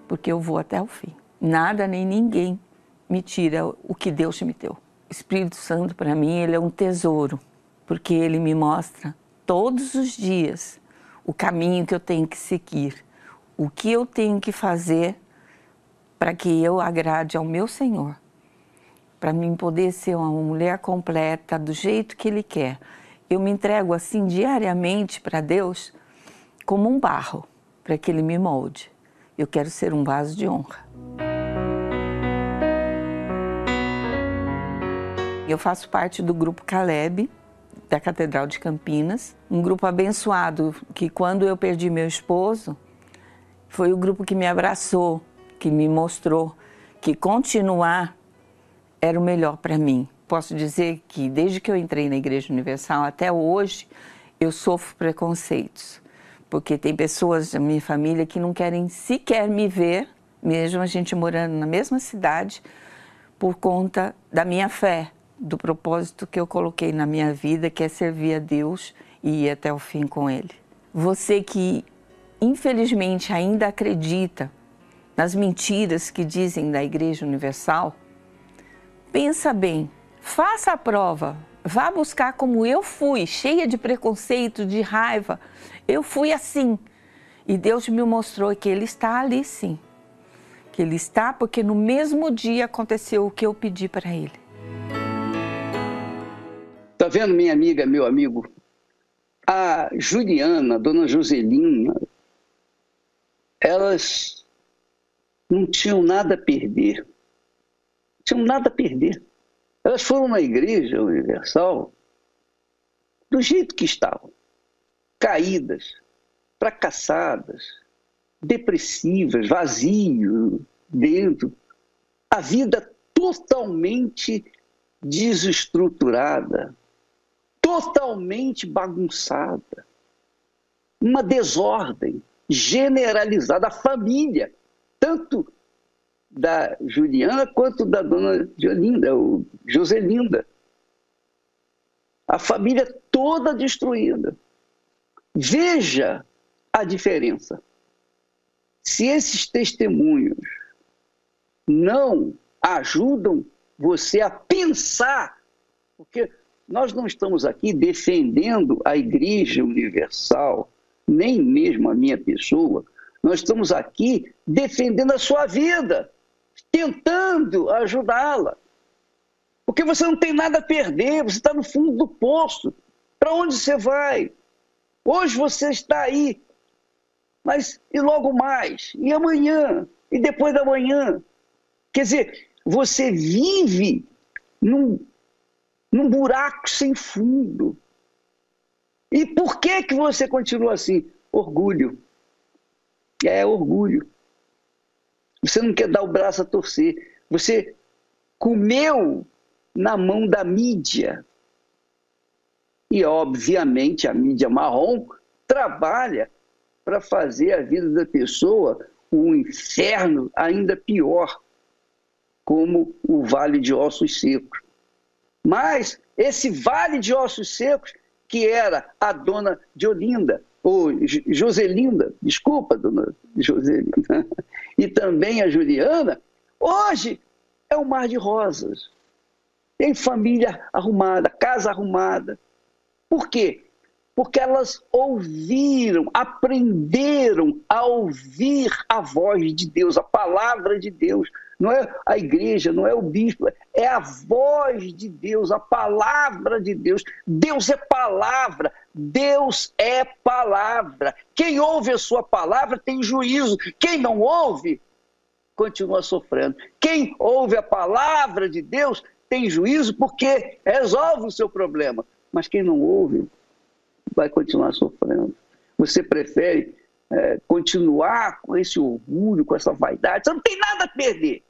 porque eu vou até o fim. Nada nem ninguém me tira o que Deus me deu. Espírito Santo, para mim, ele é um tesouro, porque ele me mostra todos os dias o caminho que eu tenho que seguir, o que eu tenho que fazer para que eu agrade ao meu Senhor, para mim poder ser uma mulher completa do jeito que Ele quer. Eu me entrego assim diariamente para Deus como um barro, para que Ele me molde. Eu quero ser um vaso de honra. Eu faço parte do grupo Caleb, da Catedral de Campinas, um grupo abençoado que quando eu perdi meu esposo, foi o grupo que me abraçou, que me mostrou que continuar era o melhor para mim. Posso dizer que desde que eu entrei na Igreja Universal até hoje, eu sofro preconceitos, porque tem pessoas da minha família que não querem sequer me ver, mesmo a gente morando na mesma cidade, por conta da minha fé, do propósito que eu coloquei na minha vida, que é servir a Deus e ir até o fim com Ele. Você que infelizmente ainda acredita nas mentiras que dizem da Igreja Universal, pensa bem, faça a prova, vá buscar como eu fui, cheia de preconceito, de raiva. Eu fui assim. E Deus me mostrou que Ele está ali sim. Que Ele está porque no mesmo dia aconteceu o que eu pedi para Ele. Tá vendo, minha amiga, meu amigo? A Juliana, dona Joselina, elas não tinham nada a perder. Não tinham nada a perder. Elas foram na igreja universal do jeito que estavam. Caídas, fracassadas, depressivas, vazio dentro. A vida totalmente desestruturada, totalmente bagunçada, uma desordem generalizada. A família, tanto da Juliana quanto da dona Jolinda, ou Joselinda. A família toda destruída. Veja a diferença. Se esses testemunhos não ajudam você a pensar, porque nós não estamos aqui defendendo a Igreja Universal, nem mesmo a minha pessoa. Nós estamos aqui defendendo a sua vida, tentando ajudá-la. Porque você não tem nada a perder, você está no fundo do poço. Para onde você vai? Hoje você está aí, mas e logo mais? E amanhã? E depois da manhã? Quer dizer, você vive num num buraco sem fundo. E por que que você continua assim? Orgulho. É orgulho. Você não quer dar o braço a torcer. Você comeu na mão da mídia. E, obviamente, a mídia marrom trabalha para fazer a vida da pessoa um inferno ainda pior, como o Vale de Ossos Secos. Mas esse vale de ossos secos, que era a dona de Olinda, ou Joselinda, desculpa, dona Joselinda, (laughs) e também a Juliana, hoje é um mar de rosas. Tem família arrumada, casa arrumada. Por quê? porque elas ouviram, aprenderam a ouvir a voz de Deus, a palavra de Deus. Não é a igreja, não é o bispo, é a voz de Deus, a palavra de Deus. Deus é palavra, Deus é palavra. Quem ouve a sua palavra tem juízo, quem não ouve continua sofrendo. Quem ouve a palavra de Deus tem juízo porque resolve o seu problema. Mas quem não ouve vai continuar sofrendo. Você prefere é, continuar com esse orgulho, com essa vaidade. Você não tem nada a perder.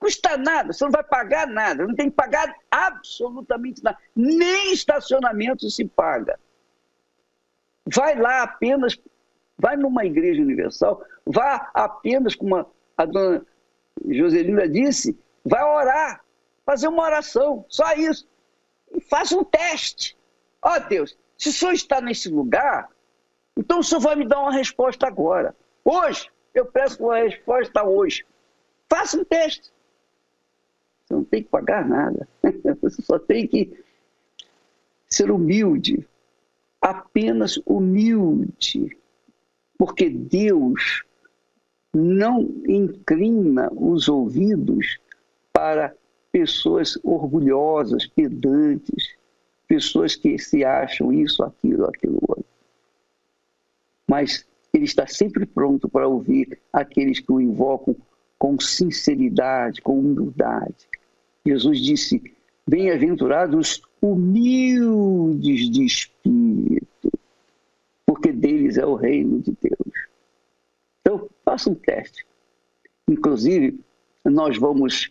Custa nada, você não vai pagar nada, não tem que pagar absolutamente nada. Nem estacionamento se paga. Vai lá apenas, vai numa igreja universal, vá apenas, como a dona Joselina disse, vai orar, fazer uma oração, só isso. E faça um teste. Ó oh, Deus, se o senhor está nesse lugar, então o senhor vai me dar uma resposta agora. Hoje, eu peço uma resposta hoje. Faça um teste. Você não tem que pagar nada. (laughs) Você só tem que ser humilde. Apenas humilde. Porque Deus não inclina os ouvidos para pessoas orgulhosas, pedantes, pessoas que se acham isso, aquilo, aquilo outro. Mas ele está sempre pronto para ouvir aqueles que o invocam com sinceridade, com humildade. Jesus disse: Bem-aventurados humildes de espírito, porque deles é o reino de Deus. Então, faça um teste. Inclusive, nós vamos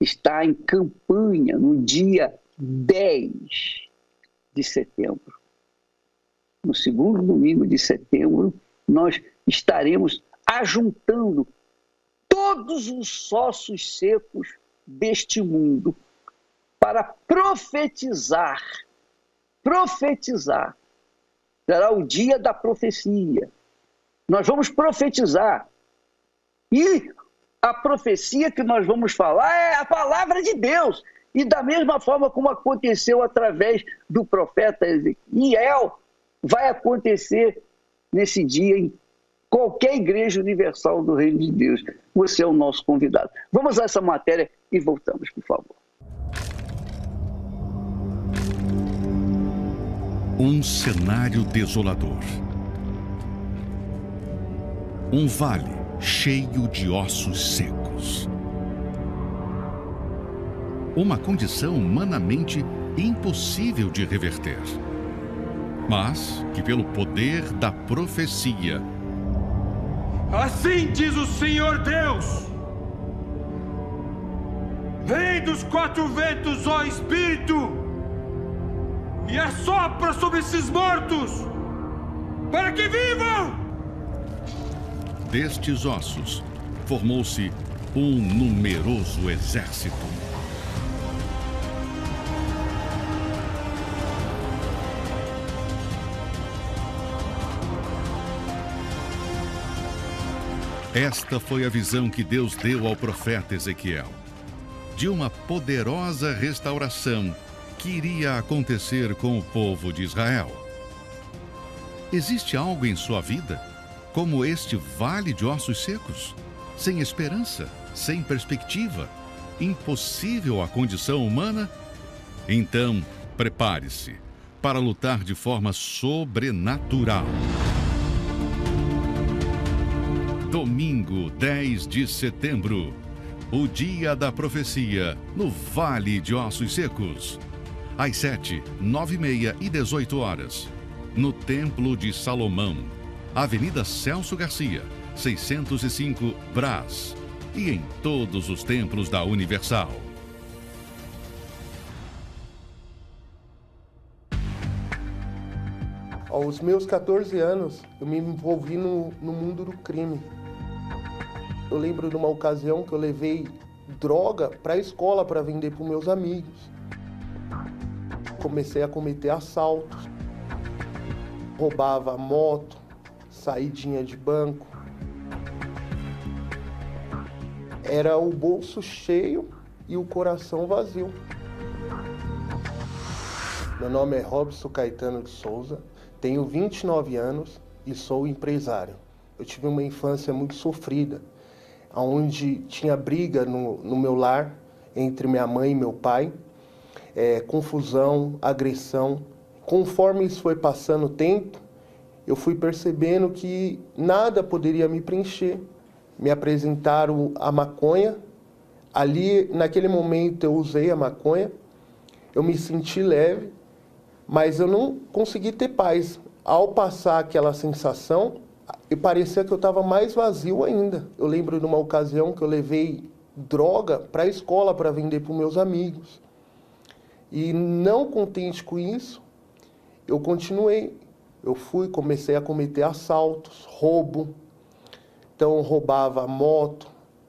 estar em campanha no dia 10 de setembro. No segundo domingo de setembro, nós estaremos ajuntando todos os sócios secos deste mundo para profetizar. Profetizar. Será o dia da profecia. Nós vamos profetizar. E a profecia que nós vamos falar é a palavra de Deus. E da mesma forma como aconteceu através do profeta Ezequiel, vai acontecer nesse dia em qualquer igreja universal do Reino de Deus. Você é o nosso convidado. Vamos a essa matéria e voltamos, por favor. Um cenário desolador. Um vale cheio de ossos secos uma condição humanamente impossível de reverter. Mas que, pelo poder da profecia, Assim diz o Senhor Deus: Vem dos quatro ventos, ó Espírito, e assopra sobre esses mortos, para que vivam! Destes ossos formou-se um numeroso exército. Esta foi a visão que Deus deu ao profeta Ezequiel de uma poderosa restauração que iria acontecer com o povo de Israel. Existe algo em sua vida, como este vale de ossos secos, sem esperança, sem perspectiva, impossível à condição humana? Então, prepare-se para lutar de forma sobrenatural. Domingo 10 de setembro, o dia da profecia no Vale de Ossos Secos. Às 7, 9 e meia e 18 horas, no Templo de Salomão, Avenida Celso Garcia, 605 Brás. E em todos os templos da Universal. Aos meus 14 anos, eu me envolvi no, no mundo do crime. Eu lembro de uma ocasião que eu levei droga para a escola para vender para meus amigos. Comecei a cometer assaltos, roubava moto, saidinha de banco. Era o bolso cheio e o coração vazio. Meu nome é Robson Caetano de Souza, Tenho 29 anos e sou empresário. Eu tive uma infância muito sofrida, onde tinha briga no, no meu lar entre minha mãe e meu pai, é, confusão, agressão. Conforme isso foi passando o tempo, eu fui percebendo que nada poderia me preencher. Me apresentaram a maconha. Ali, naquele momento, eu usei a maconha. Eu me senti leve, mas eu não consegui ter paz. Ao passar aquela sensação, e parecia que eu estava mais vazio ainda. Eu lembro de uma ocasião que eu levei droga para a escola para vender para meus amigos. E não contente com isso, eu continuei. Eu fui, comecei a cometer assaltos, roubo. Então roubava moto,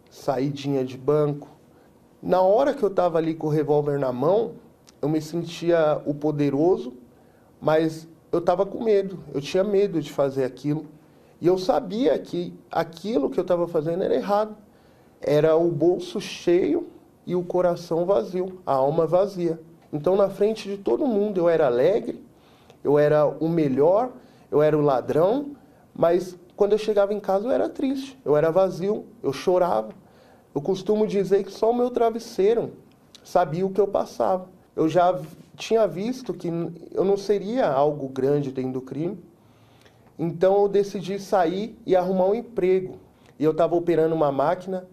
saidinha de banco. Na hora que eu estava ali com o revólver na mão, eu me sentia o poderoso, mas eu estava com medo. Eu tinha medo de fazer aquilo. E eu sabia que aquilo que eu estava fazendo era errado. Era o bolso cheio e o coração vazio, a alma vazia. Então, na frente de todo mundo, eu era alegre, eu era o melhor, eu era o ladrão, mas quando eu chegava em casa eu era triste, eu era vazio, eu chorava. Eu costumo dizer que só o meu travesseiro sabia o que eu passava. Eu já tinha visto que eu não seria algo grande dentro do crime, então eu decidi sair e arrumar um emprego. E eu estava operando uma máquina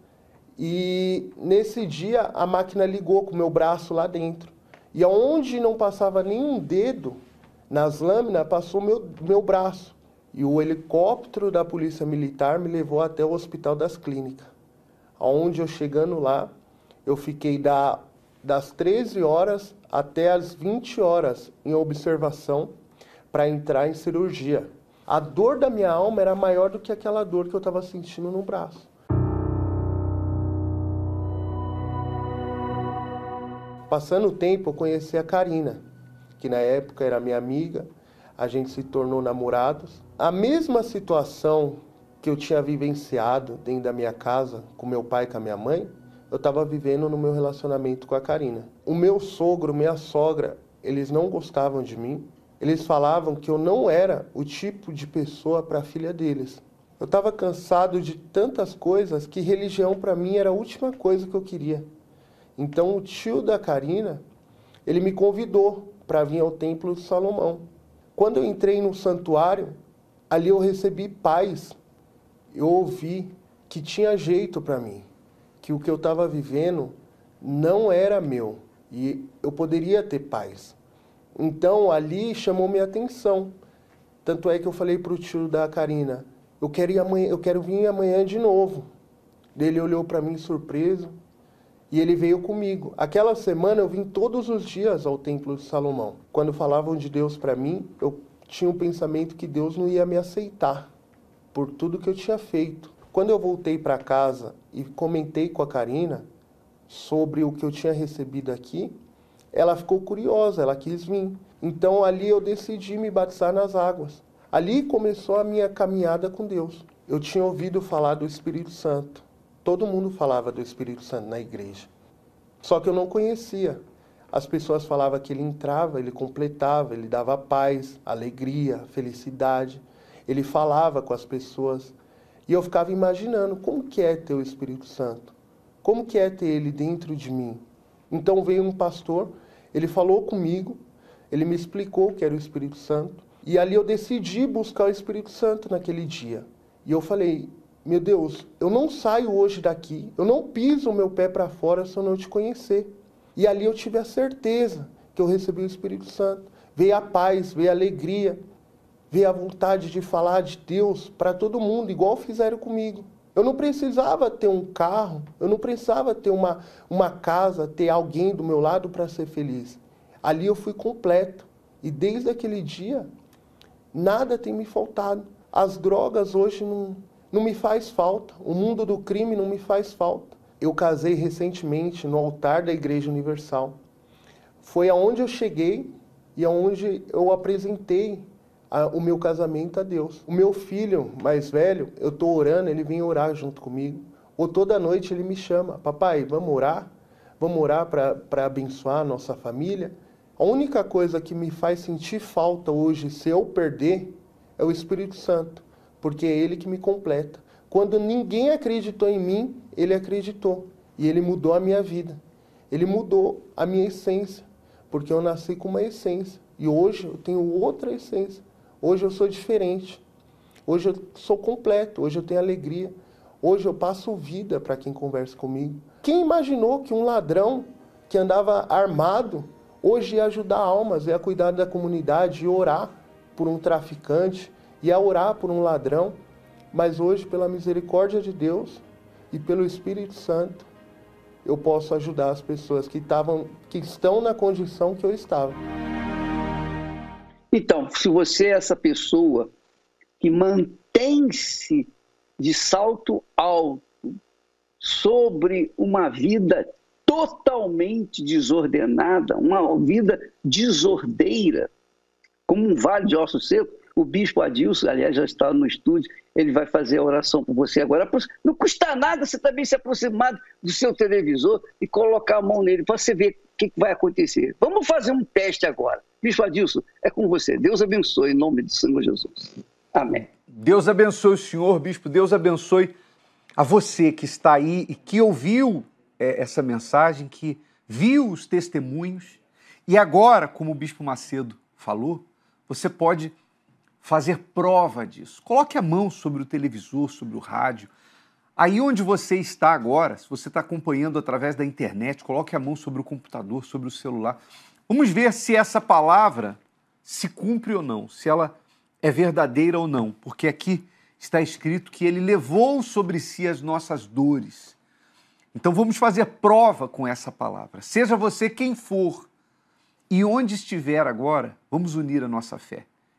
e nesse dia a máquina ligou com o meu braço lá dentro. E aonde não passava nenhum dedo nas lâminas, passou meu, meu braço. E o helicóptero da Polícia Militar me levou até o Hospital das Clínicas. Onde eu chegando lá, eu fiquei da, das 13 horas até as 20 horas em observação para entrar em cirurgia. A dor da minha alma era maior do que aquela dor que eu estava sentindo no braço. Passando o tempo, eu conheci a Karina, que na época era minha amiga. A gente se tornou namorados. A mesma situação que eu tinha vivenciado dentro da minha casa, com meu pai e com a minha mãe, eu estava vivendo no meu relacionamento com a Karina. O meu sogro, minha sogra, eles não gostavam de mim, eles falavam que eu não era o tipo de pessoa para a filha deles. Eu estava cansado de tantas coisas que religião para mim era a última coisa que eu queria. Então o tio da Karina, ele me convidou para vir ao templo de Salomão. Quando eu entrei no santuário, ali eu recebi paz. Eu ouvi que tinha jeito para mim, que o que eu estava vivendo não era meu e eu poderia ter paz. Então ali chamou minha atenção. Tanto é que eu falei para o tio da Karina, eu quero ir amanhã, eu quero vir amanhã de novo. Ele olhou para mim surpreso e ele veio comigo. Aquela semana eu vim todos os dias ao templo de Salomão. Quando falavam de Deus para mim, eu tinha o um pensamento que Deus não ia me aceitar por tudo que eu tinha feito. Quando eu voltei para casa e comentei com a Karina sobre o que eu tinha recebido aqui, ela ficou curiosa, ela quis vir. Então ali eu decidi me batizar nas águas. Ali começou a minha caminhada com Deus. Eu tinha ouvido falar do Espírito Santo. Todo mundo falava do Espírito Santo na igreja. Só que eu não conhecia. As pessoas falavam que ele entrava, ele completava, ele dava paz, alegria, felicidade. Ele falava com as pessoas. E eu ficava imaginando como que é ter o Espírito Santo? Como que é ter ele dentro de mim? Então veio um pastor ele falou comigo, ele me explicou o que era o Espírito Santo. E ali eu decidi buscar o Espírito Santo naquele dia. E eu falei: Meu Deus, eu não saio hoje daqui, eu não piso o meu pé para fora se eu não te conhecer. E ali eu tive a certeza que eu recebi o Espírito Santo. Veio a paz, veio a alegria, veio a vontade de falar de Deus para todo mundo, igual fizeram comigo. Eu não precisava ter um carro, eu não precisava ter uma, uma casa, ter alguém do meu lado para ser feliz. Ali eu fui completo. E desde aquele dia, nada tem me faltado. As drogas hoje não, não me faz falta. O mundo do crime não me faz falta. Eu casei recentemente no altar da Igreja Universal. Foi aonde eu cheguei e aonde eu apresentei a, o meu casamento a Deus. O meu filho mais velho, eu estou orando, ele vem orar junto comigo. Ou toda noite ele me chama, papai, vamos orar? Vamos orar para abençoar a nossa família? A única coisa que me faz sentir falta hoje, se eu perder, é o Espírito Santo, porque é Ele que me completa. Quando ninguém acreditou em mim, Ele acreditou e Ele mudou a minha vida. Ele mudou a minha essência, porque eu nasci com uma essência e hoje eu tenho outra essência. Hoje eu sou diferente. Hoje eu sou completo, hoje eu tenho alegria. Hoje eu passo vida para quem conversa comigo. Quem imaginou que um ladrão que andava armado hoje ia ajudar almas, ia cuidar da comunidade, ia orar por um traficante, ia orar por um ladrão? Mas hoje, pela misericórdia de Deus e pelo Espírito Santo, eu posso ajudar as pessoas que, estavam, que estão na condição que eu estava. Então, se você é essa pessoa que mantém-se de salto alto sobre uma vida totalmente desordenada, uma vida desordeira, como um vale de ossos secos, o bispo Adilson, aliás, já está no estúdio, ele vai fazer a oração por você agora. Não custa nada você também se aproximar do seu televisor e colocar a mão nele para você ver o que vai acontecer. Vamos fazer um teste agora. Bispo Adilson, é com você. Deus abençoe em nome do Senhor Jesus. Amém. Deus abençoe o senhor, bispo. Deus abençoe a você que está aí e que ouviu é, essa mensagem, que viu os testemunhos. E agora, como o bispo Macedo falou, você pode fazer prova disso. Coloque a mão sobre o televisor, sobre o rádio. Aí onde você está agora, se você está acompanhando através da internet, coloque a mão sobre o computador, sobre o celular. Vamos ver se essa palavra se cumpre ou não, se ela é verdadeira ou não, porque aqui está escrito que ele levou sobre si as nossas dores. Então vamos fazer prova com essa palavra. Seja você quem for e onde estiver agora, vamos unir a nossa fé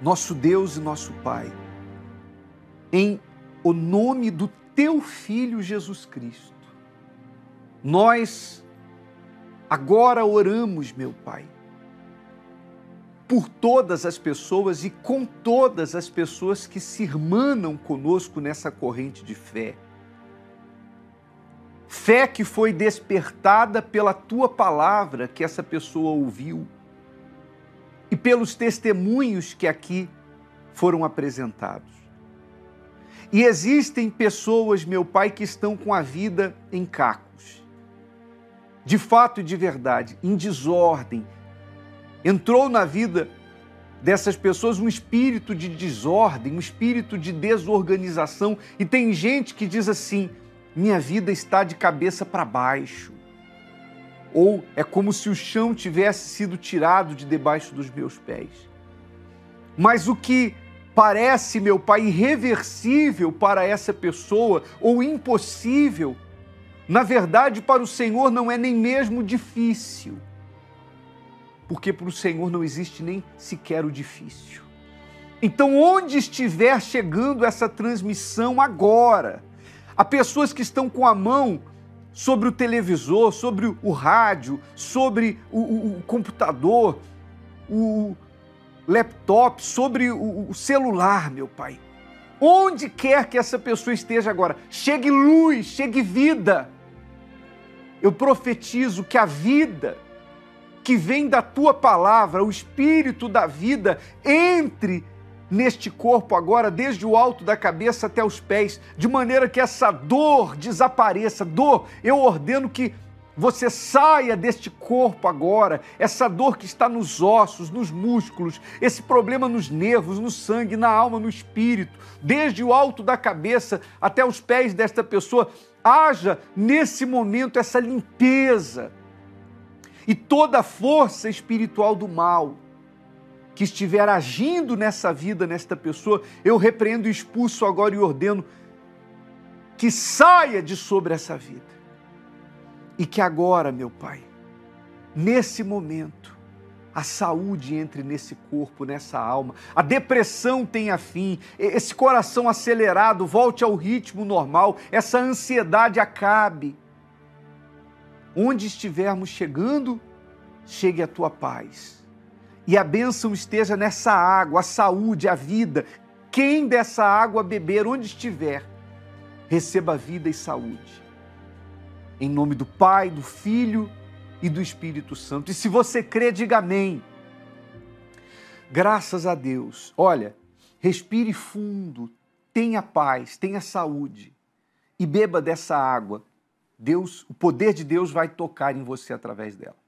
Nosso Deus e nosso Pai, em o nome do teu Filho Jesus Cristo, nós agora oramos, meu Pai, por todas as pessoas e com todas as pessoas que se irmanam conosco nessa corrente de fé. Fé que foi despertada pela tua palavra que essa pessoa ouviu e pelos testemunhos que aqui foram apresentados. E existem pessoas, meu Pai, que estão com a vida em cacos. De fato e de verdade, em desordem. Entrou na vida dessas pessoas um espírito de desordem, um espírito de desorganização. E tem gente que diz assim: minha vida está de cabeça para baixo ou é como se o chão tivesse sido tirado de debaixo dos meus pés. Mas o que parece, meu Pai, irreversível para essa pessoa ou impossível, na verdade, para o Senhor não é nem mesmo difícil. Porque para o Senhor não existe nem sequer o difícil. Então, onde estiver chegando essa transmissão agora, há pessoas que estão com a mão sobre o televisor, sobre o rádio, sobre o, o, o computador, o laptop, sobre o, o celular, meu Pai. Onde quer que essa pessoa esteja agora, chegue luz, chegue vida. Eu profetizo que a vida que vem da tua palavra, o espírito da vida, entre neste corpo agora, desde o alto da cabeça até os pés, de maneira que essa dor desapareça. Dor, eu ordeno que você saia deste corpo agora, essa dor que está nos ossos, nos músculos, esse problema nos nervos, no sangue, na alma, no espírito, desde o alto da cabeça até os pés desta pessoa, haja nesse momento essa limpeza e toda a força espiritual do mal que estiver agindo nessa vida, nesta pessoa, eu repreendo expulso agora e ordeno que saia de sobre essa vida. E que agora, meu Pai, nesse momento, a saúde entre nesse corpo, nessa alma, a depressão tenha fim, esse coração acelerado volte ao ritmo normal, essa ansiedade acabe. Onde estivermos chegando, chegue a tua paz. E a bênção esteja nessa água, a saúde, a vida. Quem dessa água beber, onde estiver, receba vida e saúde. Em nome do Pai, do Filho e do Espírito Santo. E se você crê, diga amém. Graças a Deus. Olha, respire fundo, tenha paz, tenha saúde e beba dessa água. Deus, o poder de Deus vai tocar em você através dela.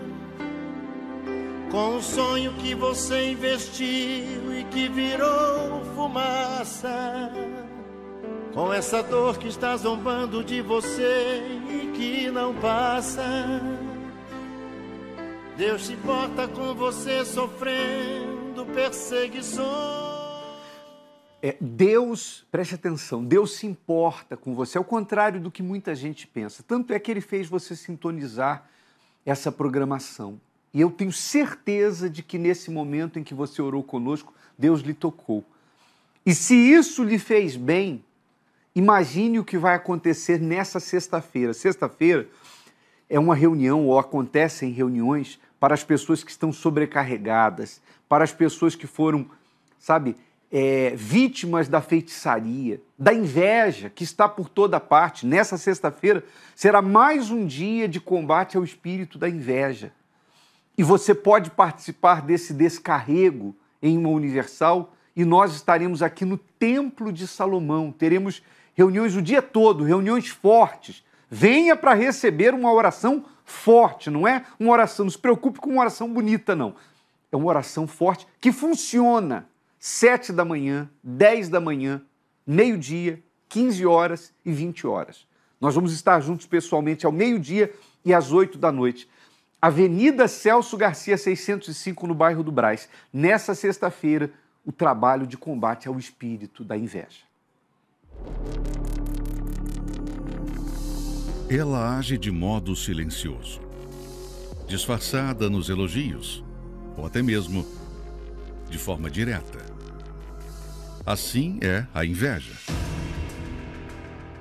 com o sonho que você investiu e que virou fumaça. Com essa dor que está zombando de você e que não passa. Deus se importa com você sofrendo perseguições. É, Deus, preste atenção, Deus se importa com você, ao contrário do que muita gente pensa. Tanto é que ele fez você sintonizar essa programação. E eu tenho certeza de que nesse momento em que você orou conosco, Deus lhe tocou. E se isso lhe fez bem, imagine o que vai acontecer nessa sexta-feira. Sexta-feira é uma reunião, ou acontecem reuniões para as pessoas que estão sobrecarregadas, para as pessoas que foram, sabe, é, vítimas da feitiçaria, da inveja que está por toda parte. Nessa sexta-feira será mais um dia de combate ao espírito da inveja. E você pode participar desse descarrego em uma universal e nós estaremos aqui no Templo de Salomão. Teremos reuniões o dia todo, reuniões fortes. Venha para receber uma oração forte, não é uma oração, não se preocupe com uma oração bonita, não. É uma oração forte que funciona. Sete da manhã, dez da manhã, meio-dia, 15 horas e 20 horas. Nós vamos estar juntos pessoalmente ao meio-dia e às 8 da noite. Avenida Celso Garcia 605, no bairro do Braz. Nessa sexta-feira, o trabalho de combate ao espírito da inveja. Ela age de modo silencioso, disfarçada nos elogios, ou até mesmo de forma direta. Assim é a inveja.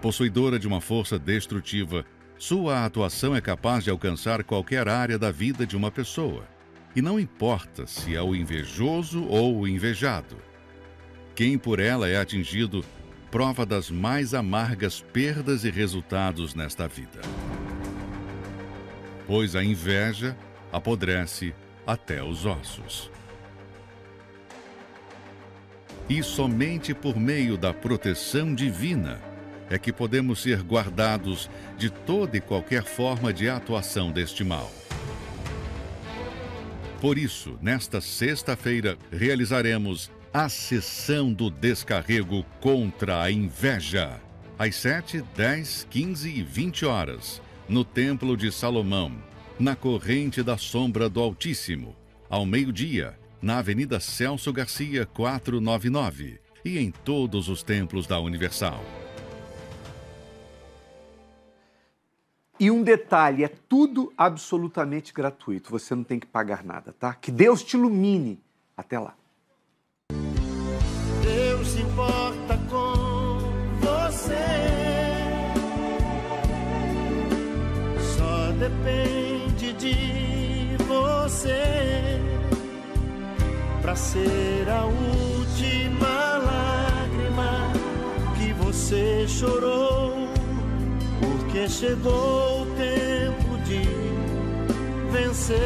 Possuidora de uma força destrutiva, sua atuação é capaz de alcançar qualquer área da vida de uma pessoa. E não importa se é o invejoso ou o invejado. Quem por ela é atingido prova das mais amargas perdas e resultados nesta vida. Pois a inveja apodrece até os ossos. E somente por meio da proteção divina é que podemos ser guardados de toda e qualquer forma de atuação deste mal. Por isso, nesta sexta-feira, realizaremos a sessão do descarrego contra a inveja. Às 7, 10, 15 e 20 horas, no Templo de Salomão, na corrente da sombra do Altíssimo. Ao meio-dia, na Avenida Celso Garcia, 499. E em todos os templos da Universal. E um detalhe, é tudo absolutamente gratuito. Você não tem que pagar nada, tá? Que Deus te ilumine. Até lá. Deus se importa com você. Só depende de você para ser a última lágrima que você chorou, porque chegou o tempo de vencer.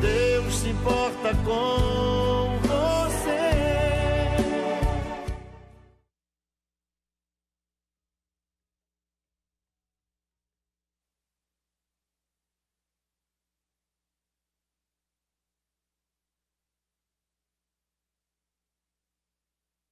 Deus se importa com